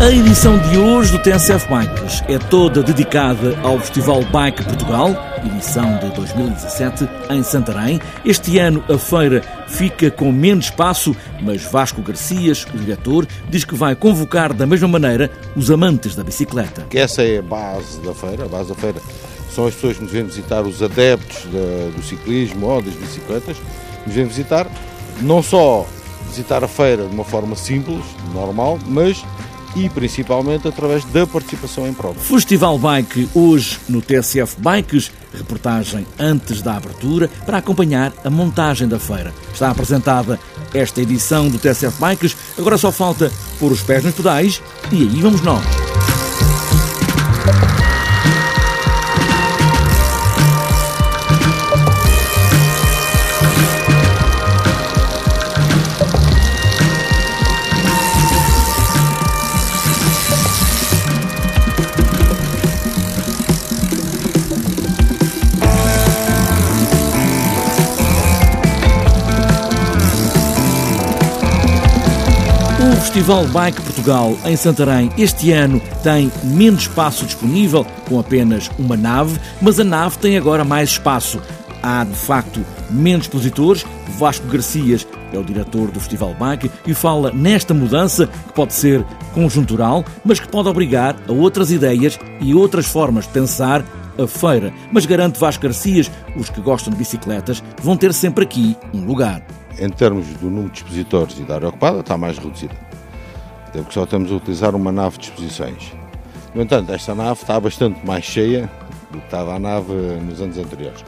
A edição de hoje do TSF Bikes é toda dedicada ao Festival Bike Portugal, edição de 2017, em Santarém. Este ano a feira fica com menos espaço, mas Vasco Garcias, o diretor, diz que vai convocar da mesma maneira os amantes da bicicleta. Essa é a base da feira, a base da feira são as pessoas que nos vêm visitar, os adeptos do ciclismo ou das bicicletas, nos vêm visitar, não só visitar a feira de uma forma simples, normal, mas e principalmente através da participação em prova. Festival Bike hoje no TSF Bikes, reportagem antes da abertura para acompanhar a montagem da feira. Está apresentada esta edição do TSF Bikes, agora só falta pôr os pés nos pedais e aí vamos nós. Festival Bike Portugal em Santarém este ano tem menos espaço disponível, com apenas uma nave, mas a nave tem agora mais espaço. Há de facto menos expositores. Vasco Garcias é o diretor do Festival Bike e fala nesta mudança que pode ser conjuntural, mas que pode obrigar a outras ideias e outras formas de pensar a feira. Mas garante Vasco Garcias, os que gostam de bicicletas vão ter sempre aqui um lugar. Em termos do número de expositores e da área ocupada, está mais reduzida até porque só estamos a utilizar uma nave de exposições. No entanto, esta nave está bastante mais cheia do que estava a nave nos anos anteriores.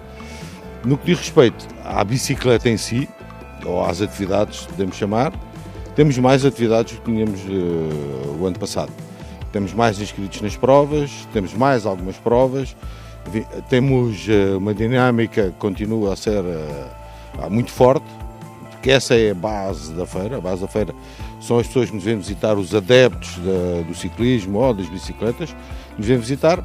No que diz respeito à bicicleta em si, ou às atividades, podemos chamar, temos mais atividades do que tínhamos uh, o ano passado. Temos mais inscritos nas provas, temos mais algumas provas, temos uh, uma dinâmica que continua a ser uh, muito forte, porque essa é a base da feira. A base da feira são as pessoas que nos vêm visitar, os adeptos do ciclismo ou das bicicletas, nos vêm visitar,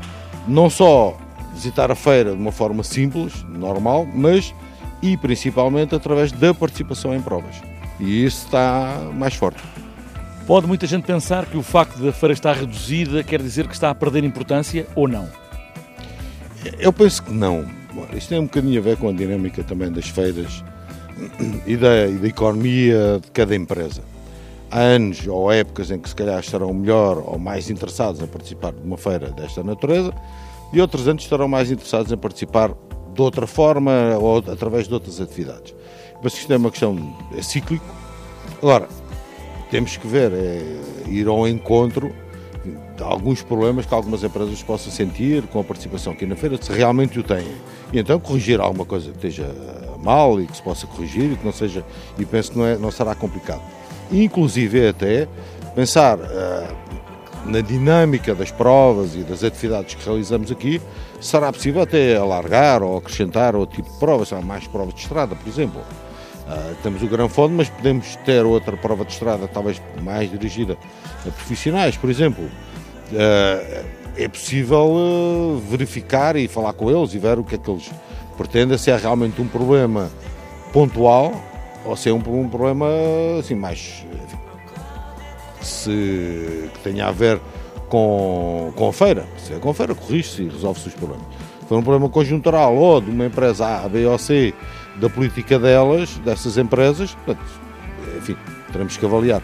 não só visitar a feira de uma forma simples, normal, mas e principalmente através da participação em provas. E isso está mais forte. Pode muita gente pensar que o facto da feira estar reduzida quer dizer que está a perder importância ou não? Eu penso que não. Isto tem um bocadinho a ver com a dinâmica também das feiras e da, e da economia de cada empresa há anos ou épocas em que se calhar estarão melhor ou mais interessados em participar de uma feira desta natureza e outros anos estarão mais interessados em participar de outra forma ou através de outras atividades. Mas isto é uma questão é cíclico. Agora, temos que ver, é ir ao encontro de alguns problemas que algumas empresas possam sentir com a participação aqui na feira, se realmente o têm. E então corrigir alguma coisa que esteja mal e que se possa corrigir e que não seja, e penso que não, é, não será complicado inclusive até pensar uh, na dinâmica das provas e das atividades que realizamos aqui, será possível até alargar ou acrescentar outro tipo de provas, há mais provas de estrada, por exemplo. Uh, temos o Gran Fundo, mas podemos ter outra prova de estrada, talvez mais dirigida a profissionais, por exemplo. Uh, é possível verificar e falar com eles e ver o que é que eles pretendem, se é realmente um problema pontual ou se é um, um problema assim mais enfim, se, que tenha a ver com, com a feira. Se é com a feira, corrige-se e resolve-se os problemas. Se for um problema conjuntural ou de uma empresa A, B ou C, da política delas, dessas empresas, portanto, enfim, teremos que avaliar.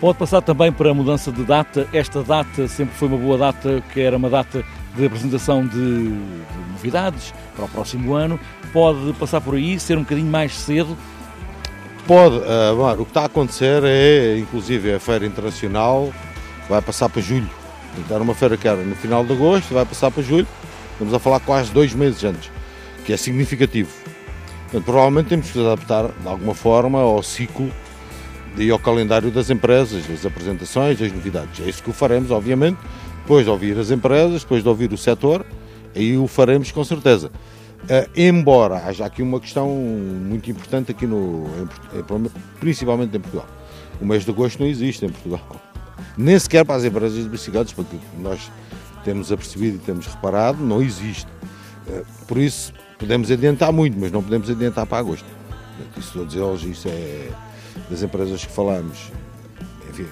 Pode passar também para a mudança de data. Esta data sempre foi uma boa data, que era uma data de apresentação de, de novidades para o próximo ano. Pode passar por aí, ser um bocadinho mais cedo Pode, uh, bom, o que está a acontecer é, inclusive, a Feira Internacional vai passar para julho. Então, uma feira que era no final de agosto, vai passar para julho. Estamos a falar quase dois meses antes, que é significativo. Portanto, provavelmente temos que adaptar de alguma forma ao ciclo e ao calendário das empresas, das apresentações, das novidades. É isso que o faremos, obviamente, depois de ouvir as empresas, depois de ouvir o setor, aí o faremos com certeza. Uh, embora haja aqui uma questão muito importante aqui no, em, principalmente em Portugal. O mês de agosto não existe em Portugal. Nem sequer para as empresas de bicicletas, porque nós temos apercebido e temos reparado, não existe. Uh, por isso, podemos adiantar muito, mas não podemos adiantar para agosto. Isso todos eles, isso é das empresas que falamos, enfim,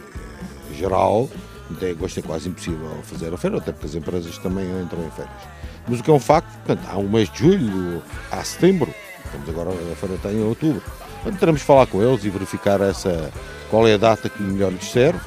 geral, Até agosto é quase impossível fazer a feira, até porque as empresas também entram em férias. Mas o que é um facto, portanto, há um mês de julho, há setembro, estamos agora, a feira está em outubro. Portanto, teremos de falar com eles e verificar essa, qual é a data que melhor lhes serve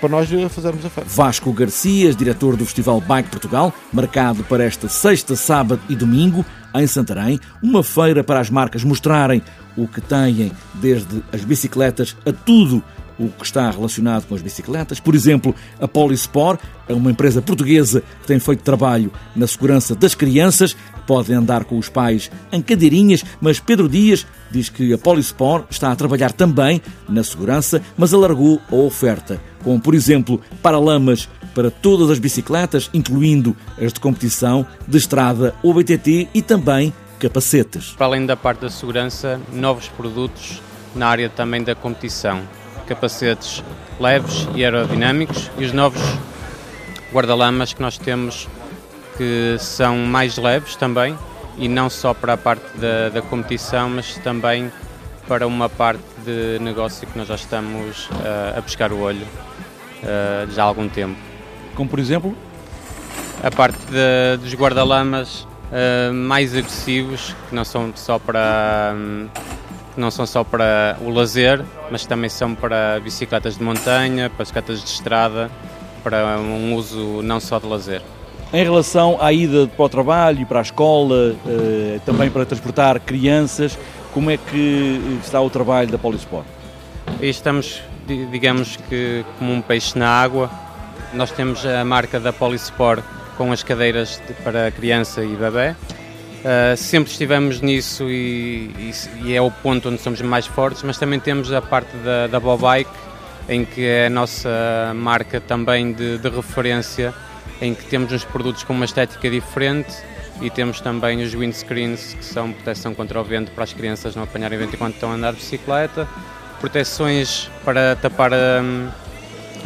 para nós fazermos a feira. Vasco Garcias, diretor do Festival Bike Portugal, marcado para esta sexta, sábado e domingo, em Santarém, uma feira para as marcas mostrarem o que têm, desde as bicicletas a tudo o que está relacionado com as bicicletas. Por exemplo, a Polisport é uma empresa portuguesa que tem feito trabalho na segurança das crianças, podem andar com os pais em cadeirinhas, mas Pedro Dias diz que a Polisport está a trabalhar também na segurança, mas alargou a oferta, com, por exemplo, paralamas para todas as bicicletas, incluindo as de competição, de estrada ou BTT e também capacetes. Para além da parte da segurança, novos produtos na área também da competição capacetes leves e aerodinâmicos e os novos guarda-lamas que nós temos que são mais leves também e não só para a parte da, da competição, mas também para uma parte de negócio que nós já estamos uh, a pescar o olho uh, já há algum tempo. Como por exemplo? A parte de, dos guarda-lamas uh, mais agressivos, que não são só para. Um, que não são só para o lazer, mas também são para bicicletas de montanha, para bicicletas de estrada, para um uso não só de lazer. Em relação à ida para o trabalho, e para a escola, eh, também para transportar crianças, como é que está o trabalho da Polisport? Estamos, digamos que, como um peixe na água. Nós temos a marca da Polisport com as cadeiras para criança e bebê Uh, sempre estivemos nisso e, e, e, é o ponto onde somos mais fortes, mas também temos a parte da, da Bobike, em que é a nossa marca também de, de, referência, em que temos uns produtos com uma estética diferente e temos também os windscreens, que são proteção contra o vento para as crianças não apanharem vento enquanto estão a andar de bicicleta, proteções para tapar um,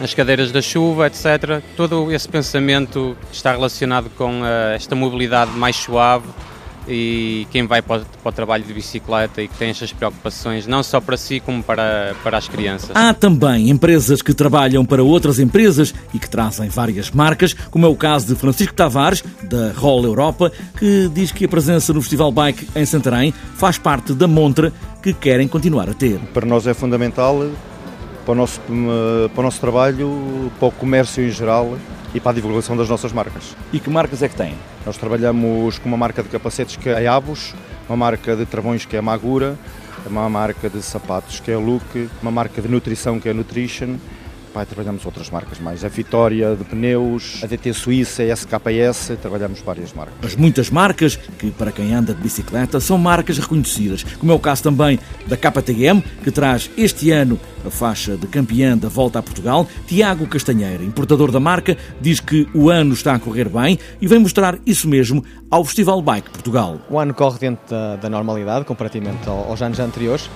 as cadeiras da chuva, etc. Todo esse pensamento está relacionado com uh, esta mobilidade mais suave e quem vai para o, para o, trabalho de bicicleta e que tem estas preocupações, não só para si como para, para as crianças. Há também empresas que trabalham para outras empresas e que trazem várias marcas, como é o caso de Francisco Tavares, da Roll Europa, que diz que a presença no Festival Bike em Santarém faz parte da montra que querem continuar a ter. Para nós é fundamental para o nosso, para o nosso trabalho, para o comércio em geral e para a divulgação das nossas marcas. E que marcas é que têm? Nós trabalhamos com uma marca de capacetes que é a Abus, uma marca de travões que é a Magura, uma marca de sapatos que é a Look, uma marca de nutrição que é a Nutrition, Pai, trabalhamos outras marcas mais, a Vitória de pneus, a DT Suíça, a SKS, trabalhamos várias marcas. As muitas marcas que, para quem anda de bicicleta, são marcas reconhecidas, como é o caso também da KTM, que traz este ano a faixa de campeã da Volta a Portugal. Tiago Castanheira, importador da marca, diz que o ano está a correr bem e vem mostrar isso mesmo ao Festival Bike Portugal. O ano corre dentro da, da normalidade, comparativamente aos anos anteriores.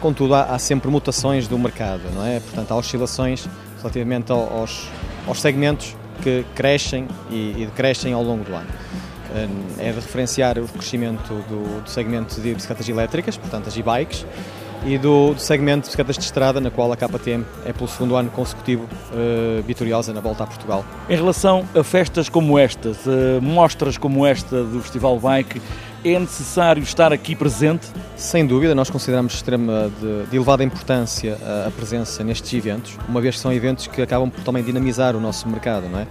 Contudo, há, há, sempre mutações do mercado, não é? Portanto, há oscilações relativamente aos, aos segmentos que crescem e, e decrescem ao longo do ano. É de referenciar o crescimento do, do segmento de bicicletas elétricas, portanto as e-bikes, e do, do, segmento de bicicletas de estrada, na qual a KTM é pelo segundo ano consecutivo uh, vitoriosa na volta a Portugal. Em relação a festas como estas, uh, mostras como esta do Festival Bike, é necessário estar aqui presente? Sem dúvida, nós consideramos extrema de, de elevada importância a, a, presença nestes eventos, uma vez que são eventos que acabam por também dinamizar o nosso mercado, não é?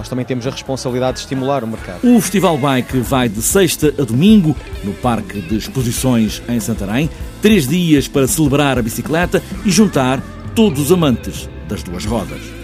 Nós também temos a responsabilidade de estimular o mercado. O Festival Bike vai de sexta a domingo no Parque de Exposições em Santarém. Três dias para celebrar a bicicleta e juntar todos os amantes das duas rodas.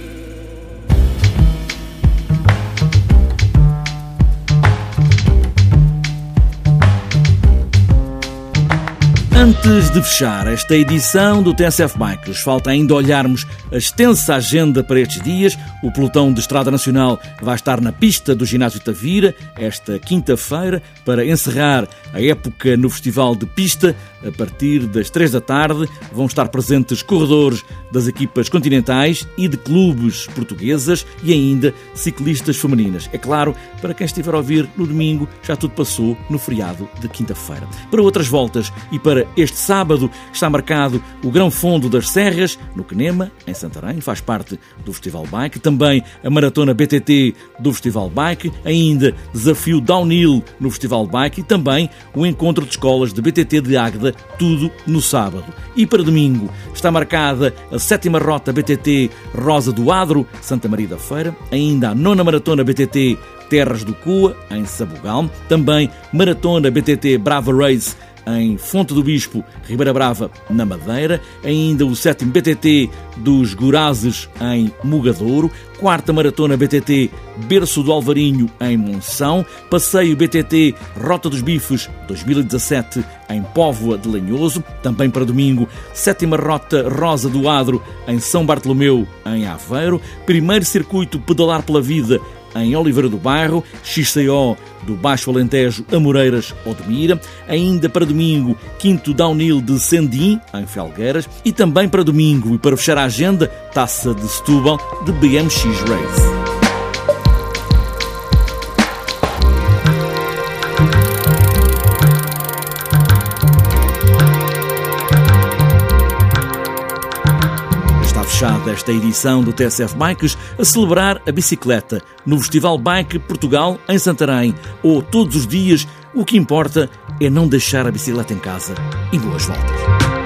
Antes de fechar esta edição do TSF Bikes, falta ainda olharmos a extensa agenda para estes dias. O pelotão de Estrada Nacional vai estar na pista do Ginásio Tavira esta quinta-feira para encerrar a época no Festival de Pista. A partir das três da tarde vão estar presentes corredores das equipas continentais e de clubes portuguesas e ainda ciclistas femininas. É claro, para quem estiver a ouvir no domingo, já tudo passou no feriado de quinta-feira. Para outras voltas e para este sábado está marcado o Grão Fundo das Serras, no Quenema, em Santarém, faz parte do Festival Bike. Também a Maratona BTT do Festival Bike, ainda Desafio Downhill no Festival Bike e também o Encontro de Escolas de BTT de Águeda, tudo no sábado. E para domingo está marcada a sétima rota BTT Rosa do Adro, Santa Maria da Feira, ainda a nona Maratona BTT Terras do Cua, em Sabugal, também Maratona BTT Brava Race em Fonte do Bispo, Ribeira Brava, na Madeira, ainda o sétimo BTT dos Gorazes, em Mugadouro, quarta Maratona BTT Berço do Alvarinho, em Monção, passeio BTT Rota dos Bifes 2017, em Póvoa de Lenhoso, também para domingo, sétima Rota Rosa do Adro, em São Bartolomeu, em Aveiro, primeiro circuito Pedalar pela Vida, em Oliveira do Bairro, XCO do Baixo Alentejo, Amoreiras ou de Mira, ainda para domingo, quinto downhill de Sendim, em Felgueiras, e também para domingo, e para fechar a agenda, taça de Setúbal de BMX Race. Fechada esta edição do TSF Bikes a celebrar a bicicleta no Festival Bike Portugal em Santarém ou todos os dias. O que importa é não deixar a bicicleta em casa e boas voltas.